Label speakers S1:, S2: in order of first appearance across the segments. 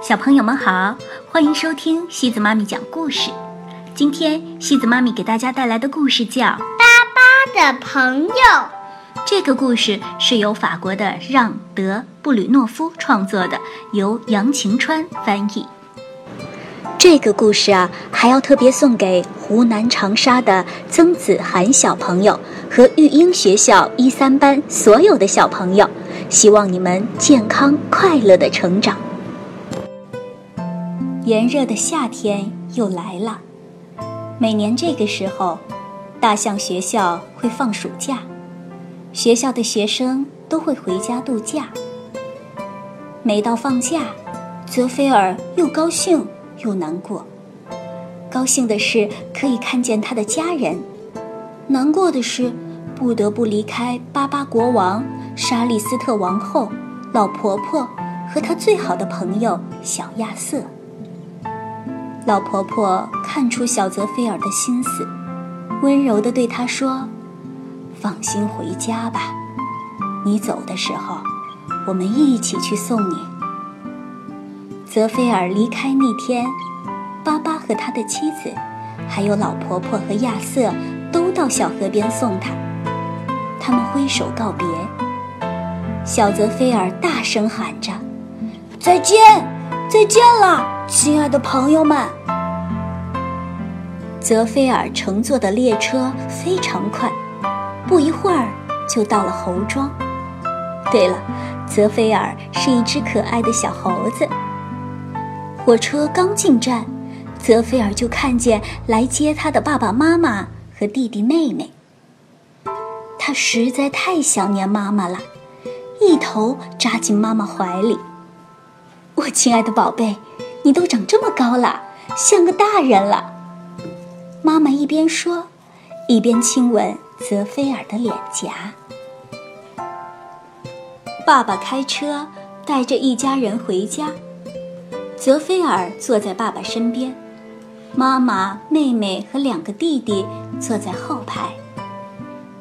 S1: 小朋友们好，欢迎收听西子妈咪讲故事。今天西子妈咪给大家带来的故事叫《
S2: 巴巴的朋友》。
S1: 这个故事是由法国的让·德·布吕诺夫创作的，由杨晴川翻译。这个故事啊，还要特别送给湖南长沙的曾子涵小朋友和育英学校一三班所有的小朋友，希望你们健康快乐的成长。炎热的夏天又来了，每年这个时候，大象学校会放暑假，学校的学生都会回家度假。每到放假，泽菲尔又高兴又难过。高兴的是可以看见他的家人，难过的是不得不离开巴巴国王、莎莉斯特王后、老婆婆和他最好的朋友小亚瑟。老婆婆看出小泽菲尔的心思，温柔地对他说：“放心回家吧，你走的时候，我们一起去送你。”泽菲尔离开那天，巴巴和他的妻子，还有老婆婆和亚瑟都到小河边送他。他们挥手告别，小泽菲尔大声喊着：“再见，再见了！”亲爱的朋友们，泽菲尔乘坐的列车非常快，不一会儿就到了猴庄。对了，泽菲尔是一只可爱的小猴子。火车刚进站，泽菲尔就看见来接他的爸爸妈妈和弟弟妹妹。他实在太想念妈妈了，一头扎进妈妈怀里。我亲爱的宝贝。你都长这么高了，像个大人了。妈妈一边说，一边亲吻泽菲尔的脸颊。爸爸开车带着一家人回家，泽菲尔坐在爸爸身边，妈妈、妹妹和两个弟弟坐在后排。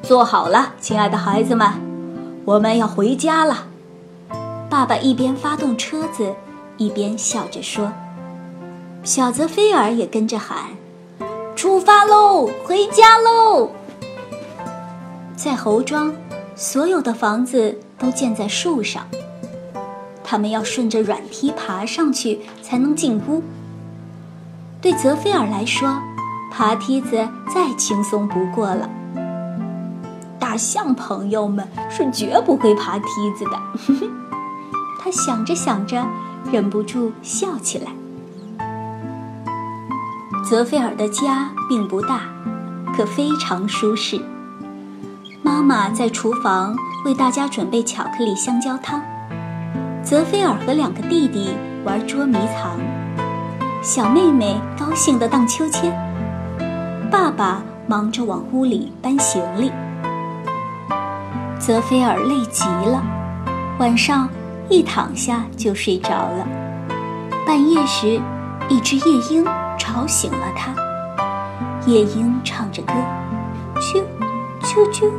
S1: 坐好了，亲爱的孩子们，我们要回家了。爸爸一边发动车子。一边笑着说：“小泽菲尔也跟着喊：‘出发喽，回家喽！’在猴庄，所有的房子都建在树上，他们要顺着软梯爬上去才能进屋。对泽菲尔来说，爬梯子再轻松不过了。大象朋友们是绝不会爬梯子的。他想着想着。忍不住笑起来。泽菲尔的家并不大，可非常舒适。妈妈在厨房为大家准备巧克力香蕉汤，泽菲尔和两个弟弟玩捉迷藏，小妹妹高兴地荡秋千，爸爸忙着往屋里搬行李。泽菲尔累极了，晚上。一躺下就睡着了。半夜时，一只夜莺吵醒了他。夜莺唱着歌，啾，啾啾，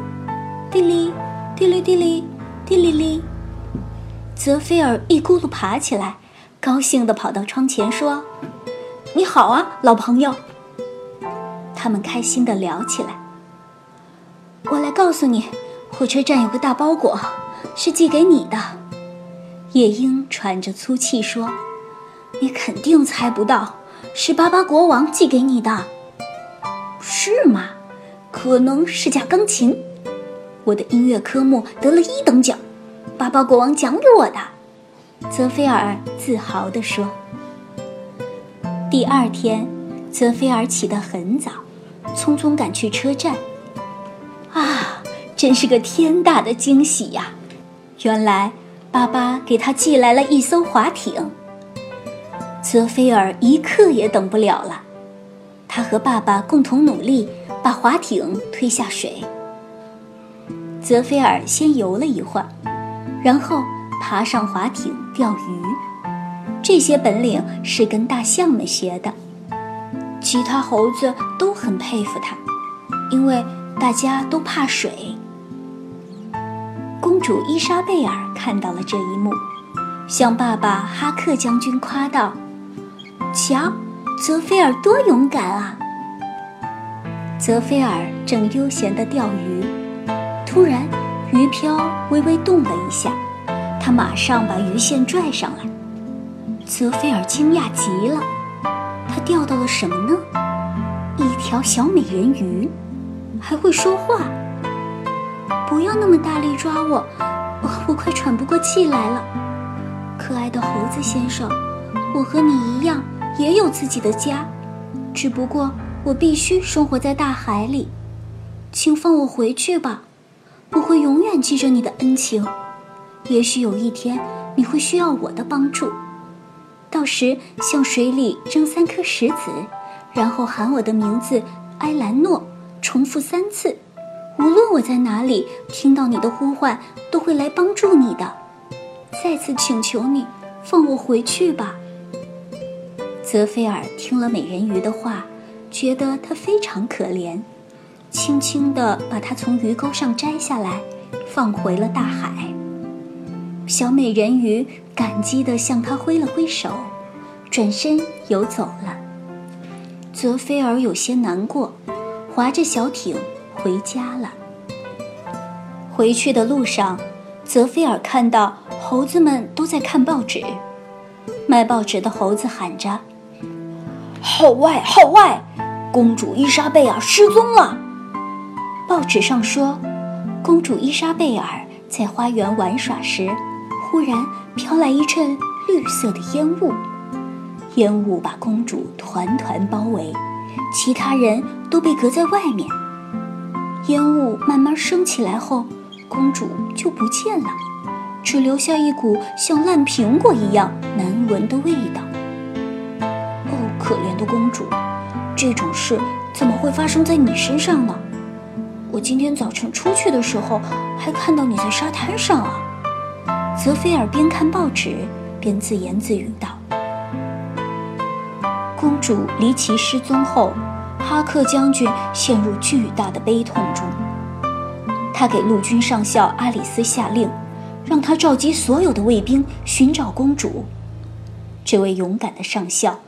S1: 滴哩，滴哩滴哩，滴哩哩。泽菲尔一咕噜爬起来，高兴地跑到窗前说：“你好啊，老朋友。”他们开心地聊起来。我来告诉你，火车站有个大包裹，是寄给你的。夜莺喘着粗气说：“你肯定猜不到，是巴巴国王寄给你的，是吗？可能是架钢琴。我的音乐科目得了一等奖，巴巴国王奖给我的。”泽菲尔自豪地说。第二天，泽菲尔起得很早，匆匆赶去车站。啊，真是个天大的惊喜呀！原来。巴巴给他寄来了一艘滑艇。泽菲尔一刻也等不了了，他和爸爸共同努力，把滑艇推下水。泽菲尔先游了一会儿，然后爬上滑艇钓鱼。这些本领是跟大象们学的，其他猴子都很佩服他，因为大家都怕水。公主伊莎贝尔看到了这一幕，向爸爸哈克将军夸道：“瞧，泽菲尔多勇敢啊！”泽菲尔正悠闲地钓鱼，突然鱼漂微微动了一下，他马上把鱼线拽上来。泽菲尔惊讶极了，他钓到了什么呢？一条小美人鱼，还会说话。不要那么大力抓我，我快喘不过气来了。可爱的猴子先生，我和你一样，也有自己的家，只不过我必须生活在大海里。请放我回去吧，我会永远记着你的恩情。也许有一天你会需要我的帮助。到时向水里扔三颗石子，然后喊我的名字埃兰诺，重复三次。无论我在哪里，听到你的呼唤，都会来帮助你的。再次请求你放我回去吧。泽菲尔听了美人鱼的话，觉得她非常可怜，轻轻地把她从鱼钩上摘下来，放回了大海。小美人鱼感激地向他挥了挥手，转身游走了。泽菲尔有些难过，划着小艇回家了。回去的路上，泽菲尔看到猴子们都在看报纸，卖报纸的猴子喊着：“
S3: 号外，号外！公主伊莎贝尔失踪了！”
S1: 报纸上说，公主伊莎贝尔在花园玩耍时。忽然飘来一阵绿色的烟雾，烟雾把公主团团包围，其他人都被隔在外面。烟雾慢慢升起来后，公主就不见了，只留下一股像烂苹果一样难闻的味道。可怜的公主，这种事怎么会发生在你身上呢？我今天早晨出去的时候，还看到你在沙滩上啊。泽菲尔边看报纸边自言自语道：“公主离奇失踪后，哈克将军陷入巨大的悲痛中。他给陆军上校阿里斯下令，让他召集所有的卫兵寻找公主。这位勇敢的上校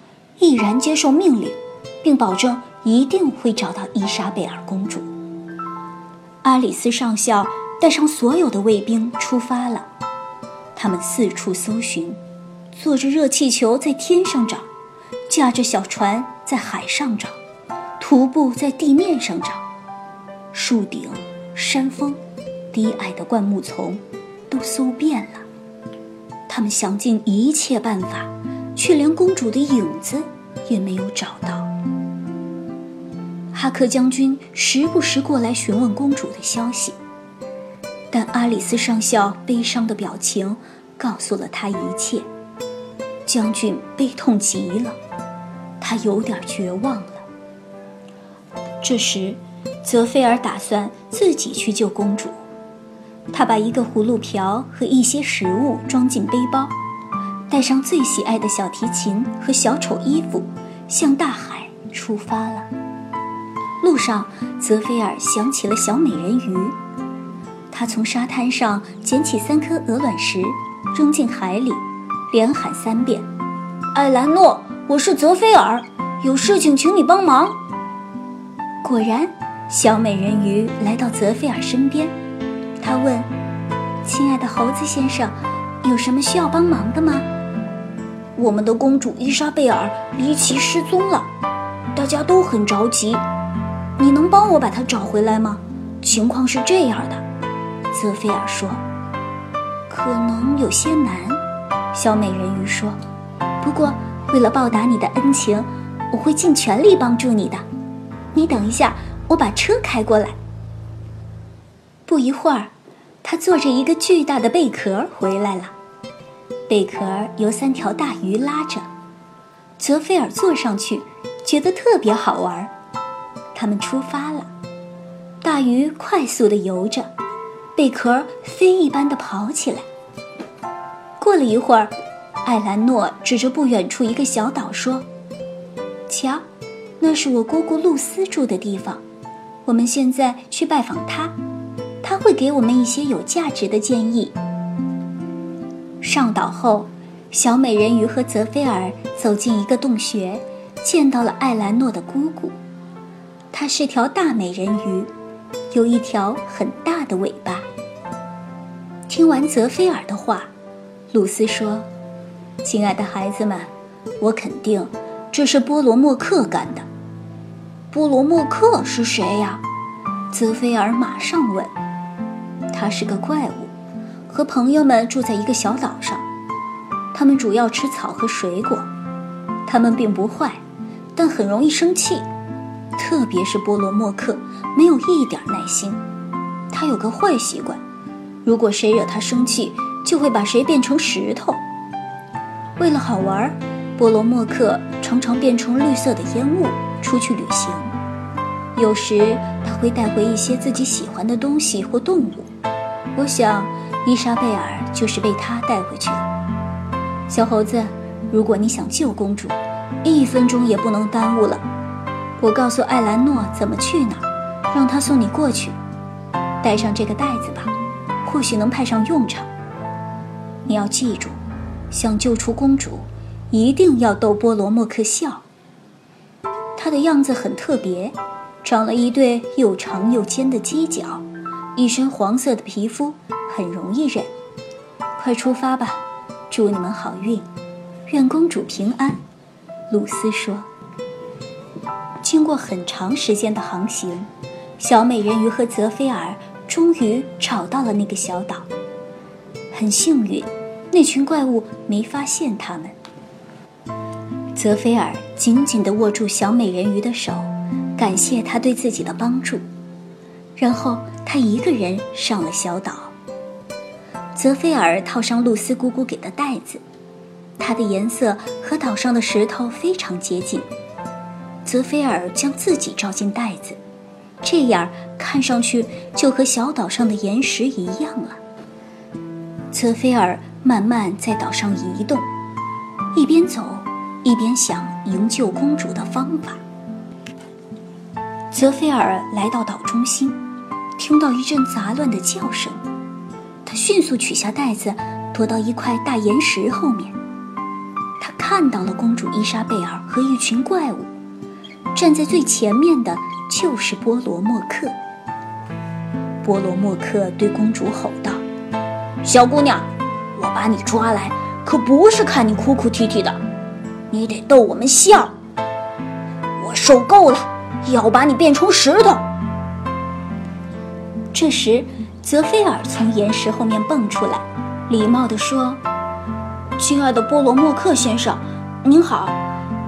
S1: 毅然接受命令，并保证一定会找到伊莎贝尔公主。阿里斯上校带上所有的卫兵出发了。”他们四处搜寻，坐着热气球在天上找，驾着小船在海上找，徒步在地面上找，树顶、山峰、低矮的灌木丛，都搜遍了。他们想尽一切办法，却连公主的影子也没有找到。哈克将军时不时过来询问公主的消息。但阿里斯上校悲伤的表情告诉了他一切。将军悲痛极了，他有点绝望了。这时，泽菲尔打算自己去救公主。他把一个葫芦瓢和一些食物装进背包，带上最喜爱的小提琴和小丑衣服，向大海出发了。路上，泽菲尔想起了小美人鱼。他从沙滩上捡起三颗鹅卵石，扔进海里，连喊三遍：“艾兰诺，我是泽菲尔，有事情请你帮忙。”果然，小美人鱼来到泽菲尔身边。他问：“亲爱的猴子先生，有什么需要帮忙的吗？”“
S3: 我们的公主伊莎贝尔离奇失踪了，大家都很着急。你能帮我把她找回来吗？情况是这样的。”
S1: 泽菲尔说：“可能有些难。”小美人鱼说：“不过，为了报答你的恩情，我会尽全力帮助你的。你等一下，我把车开过来。”不一会儿，他坐着一个巨大的贝壳回来了。贝壳由三条大鱼拉着，泽菲尔坐上去，觉得特别好玩。他们出发了，大鱼快速地游着。贝壳飞一般的跑起来。过了一会儿，艾兰诺指着不远处一个小岛说：“瞧，那是我姑姑露丝住的地方。我们现在去拜访她，她会给我们一些有价值的建议。”上岛后，小美人鱼和泽菲尔走进一个洞穴，见到了艾兰诺的姑姑。她是条大美人鱼，有一条很大的尾巴。听完泽菲尔的话，露丝说：“亲爱的孩子们，我肯定这是波罗莫克干的。”
S3: 波罗莫克是谁呀？
S1: 泽菲尔马上问。他是个怪物，和朋友们住在一个小岛上。他们主要吃草和水果。他们并不坏，但很容易生气，特别是波罗莫克，没有一点耐心。他有个坏习惯，如果谁惹他生气，就会把谁变成石头。为了好玩，波罗莫克常常变成绿色的烟雾。出去旅行，有时他会带回一些自己喜欢的东西或动物。我想，伊莎贝尔就是被他带回去了。小猴子，如果你想救公主，一分钟也不能耽误了。我告诉艾兰诺怎么去哪儿，让他送你过去。带上这个袋子吧，或许能派上用场。你要记住，想救出公主，一定要逗波罗莫克笑。他的样子很特别，长了一对又长又尖的犄角，一身黄色的皮肤，很容易忍。快出发吧，祝你们好运，愿公主平安。露丝说。经过很长时间的航行，小美人鱼和泽菲尔终于找到了那个小岛。很幸运，那群怪物没发现他们。泽菲尔紧紧地握住小美人鱼的手，感谢她对自己的帮助。然后他一个人上了小岛。泽菲尔套上露丝姑姑给的袋子，它的颜色和岛上的石头非常接近。泽菲尔将自己照进袋子，这样看上去就和小岛上的岩石一样了。泽菲尔慢慢在岛上移动，一边走。一边想营救公主的方法，泽菲尔来到岛中心，听到一阵杂乱的叫声。他迅速取下袋子，躲到一块大岩石后面。他看到了公主伊莎贝尔和一群怪物，站在最前面的就是波罗莫克。波罗莫克对公主吼道：“
S3: 小姑娘，我把你抓来，可不是看你哭哭啼啼的。”你得逗我们笑，我受够了，要把你变成石头。
S1: 这时，泽菲尔从岩石后面蹦出来，礼貌地说：“
S3: 亲爱的波罗莫克先生，您好，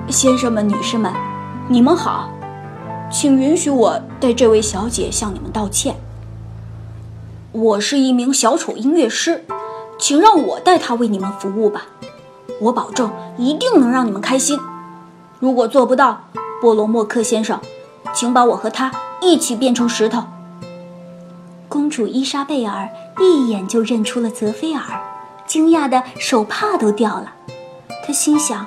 S3: 先生们、女士们，你们好，请允许我代这位小姐向你们道歉。我是一名小丑音乐师，请让我代他为你们服务吧。”我保证一定能让你们开心。如果做不到，波罗莫克先生，请把我和他一起变成石头。
S1: 公主伊莎贝尔一眼就认出了泽菲尔，惊讶的手帕都掉了。她心想：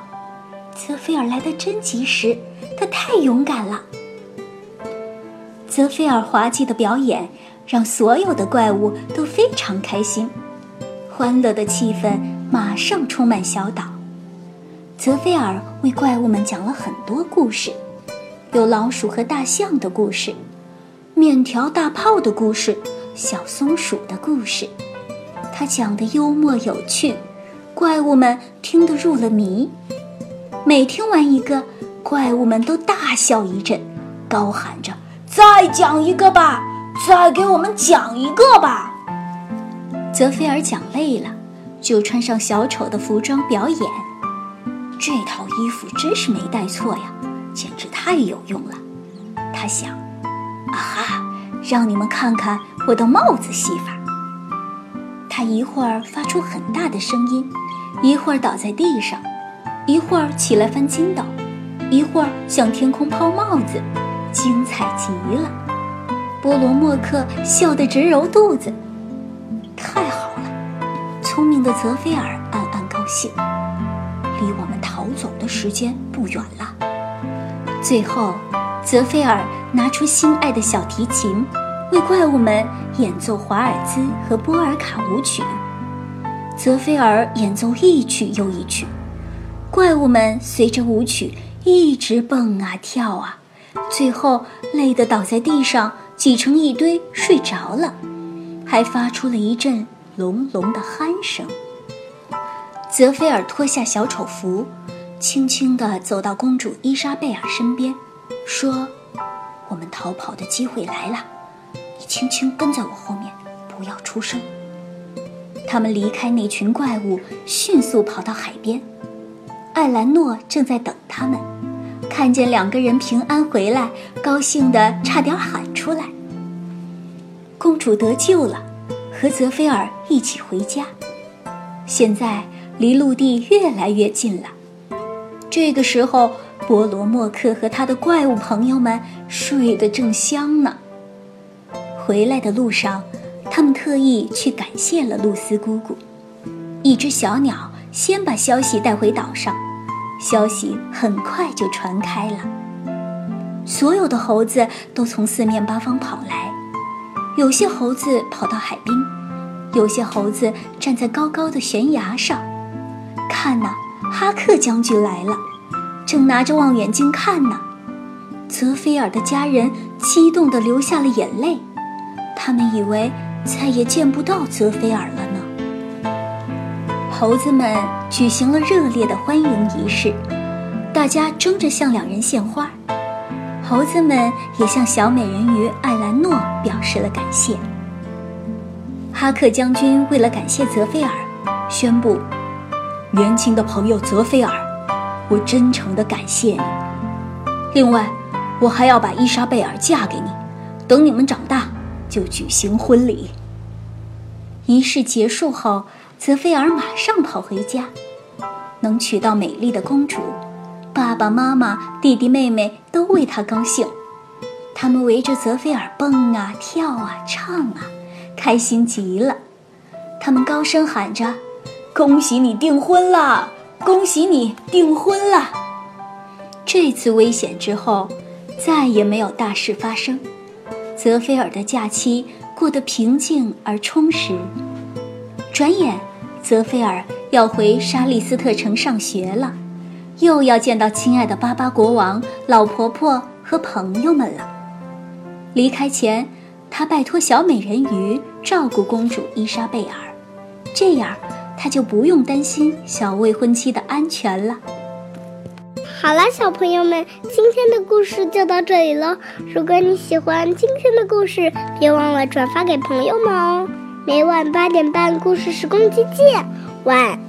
S1: 泽菲尔来得真及时，他太勇敢了。泽菲尔滑稽的表演让所有的怪物都非常开心，欢乐的气氛。马上充满小岛。泽菲尔为怪物们讲了很多故事，有老鼠和大象的故事，面条大炮的故事，小松鼠的故事。他讲的幽默有趣，怪物们听得入了迷。每听完一个，怪物们都大笑一阵，高喊着：“
S3: 再讲一个吧，再给我们讲一个吧。”
S1: 泽菲尔讲累了。就穿上小丑的服装表演，这套衣服真是没带错呀，简直太有用了。他想，啊哈，让你们看看我的帽子戏法。他一会儿发出很大的声音，一会儿倒在地上，一会儿起来翻筋斗，一会儿向天空抛帽子，精彩极了。波罗莫克笑得直揉肚子，太好了。聪明的泽菲尔暗暗高兴，离我们逃走的时间不远了。最后，泽菲尔拿出心爱的小提琴，为怪物们演奏华尔兹和波尔卡舞曲。泽菲尔演奏一曲又一曲，怪物们随着舞曲一直蹦啊跳啊，最后累得倒在地上，挤成一堆睡着了，还发出了一阵隆隆的鼾声。泽菲尔脱下小丑服，轻轻地走到公主伊莎贝尔身边，说：“我们逃跑的机会来了，你轻轻跟在我后面，不要出声。”他们离开那群怪物，迅速跑到海边。艾兰诺正在等他们，看见两个人平安回来，高兴得差点喊出来。公主得救了，和泽菲尔一起回家。现在。离陆地越来越近了。这个时候，波罗莫克和他的怪物朋友们睡得正香呢。回来的路上，他们特意去感谢了露丝姑姑。一只小鸟先把消息带回岛上，消息很快就传开了。所有的猴子都从四面八方跑来，有些猴子跑到海滨，有些猴子站在高高的悬崖上。看呐，哈克将军来了，正拿着望远镜看呢。泽菲尔的家人激动地流下了眼泪，他们以为再也见不到泽菲尔了呢。猴子们举行了热烈的欢迎仪式，大家争着向两人献花。猴子们也向小美人鱼艾兰诺表示了感谢。哈克将军为了感谢泽菲尔，宣布。年轻的朋友泽菲尔，我真诚地感谢你。另外，我还要把伊莎贝尔嫁给你，等你们长大就举行婚礼。仪式结束后，泽菲尔马上跑回家。能娶到美丽的公主，爸爸妈妈、弟弟妹妹都为他高兴。他们围着泽菲尔蹦啊跳啊唱啊，开心极了。他们高声喊着。恭喜你订婚了！恭喜你订婚了！这次危险之后，再也没有大事发生。泽菲尔的假期过得平静而充实。转眼，泽菲尔要回沙利斯特城上学了，又要见到亲爱的巴巴国王、老婆婆和朋友们了。离开前，他拜托小美人鱼照顾公主伊莎贝尔，这样。他就不用担心小未婚妻的安全了。
S2: 好了，小朋友们，今天的故事就到这里了。如果你喜欢今天的故事，别忘了转发给朋友们哦。每晚八点半，故事时光机见，晚。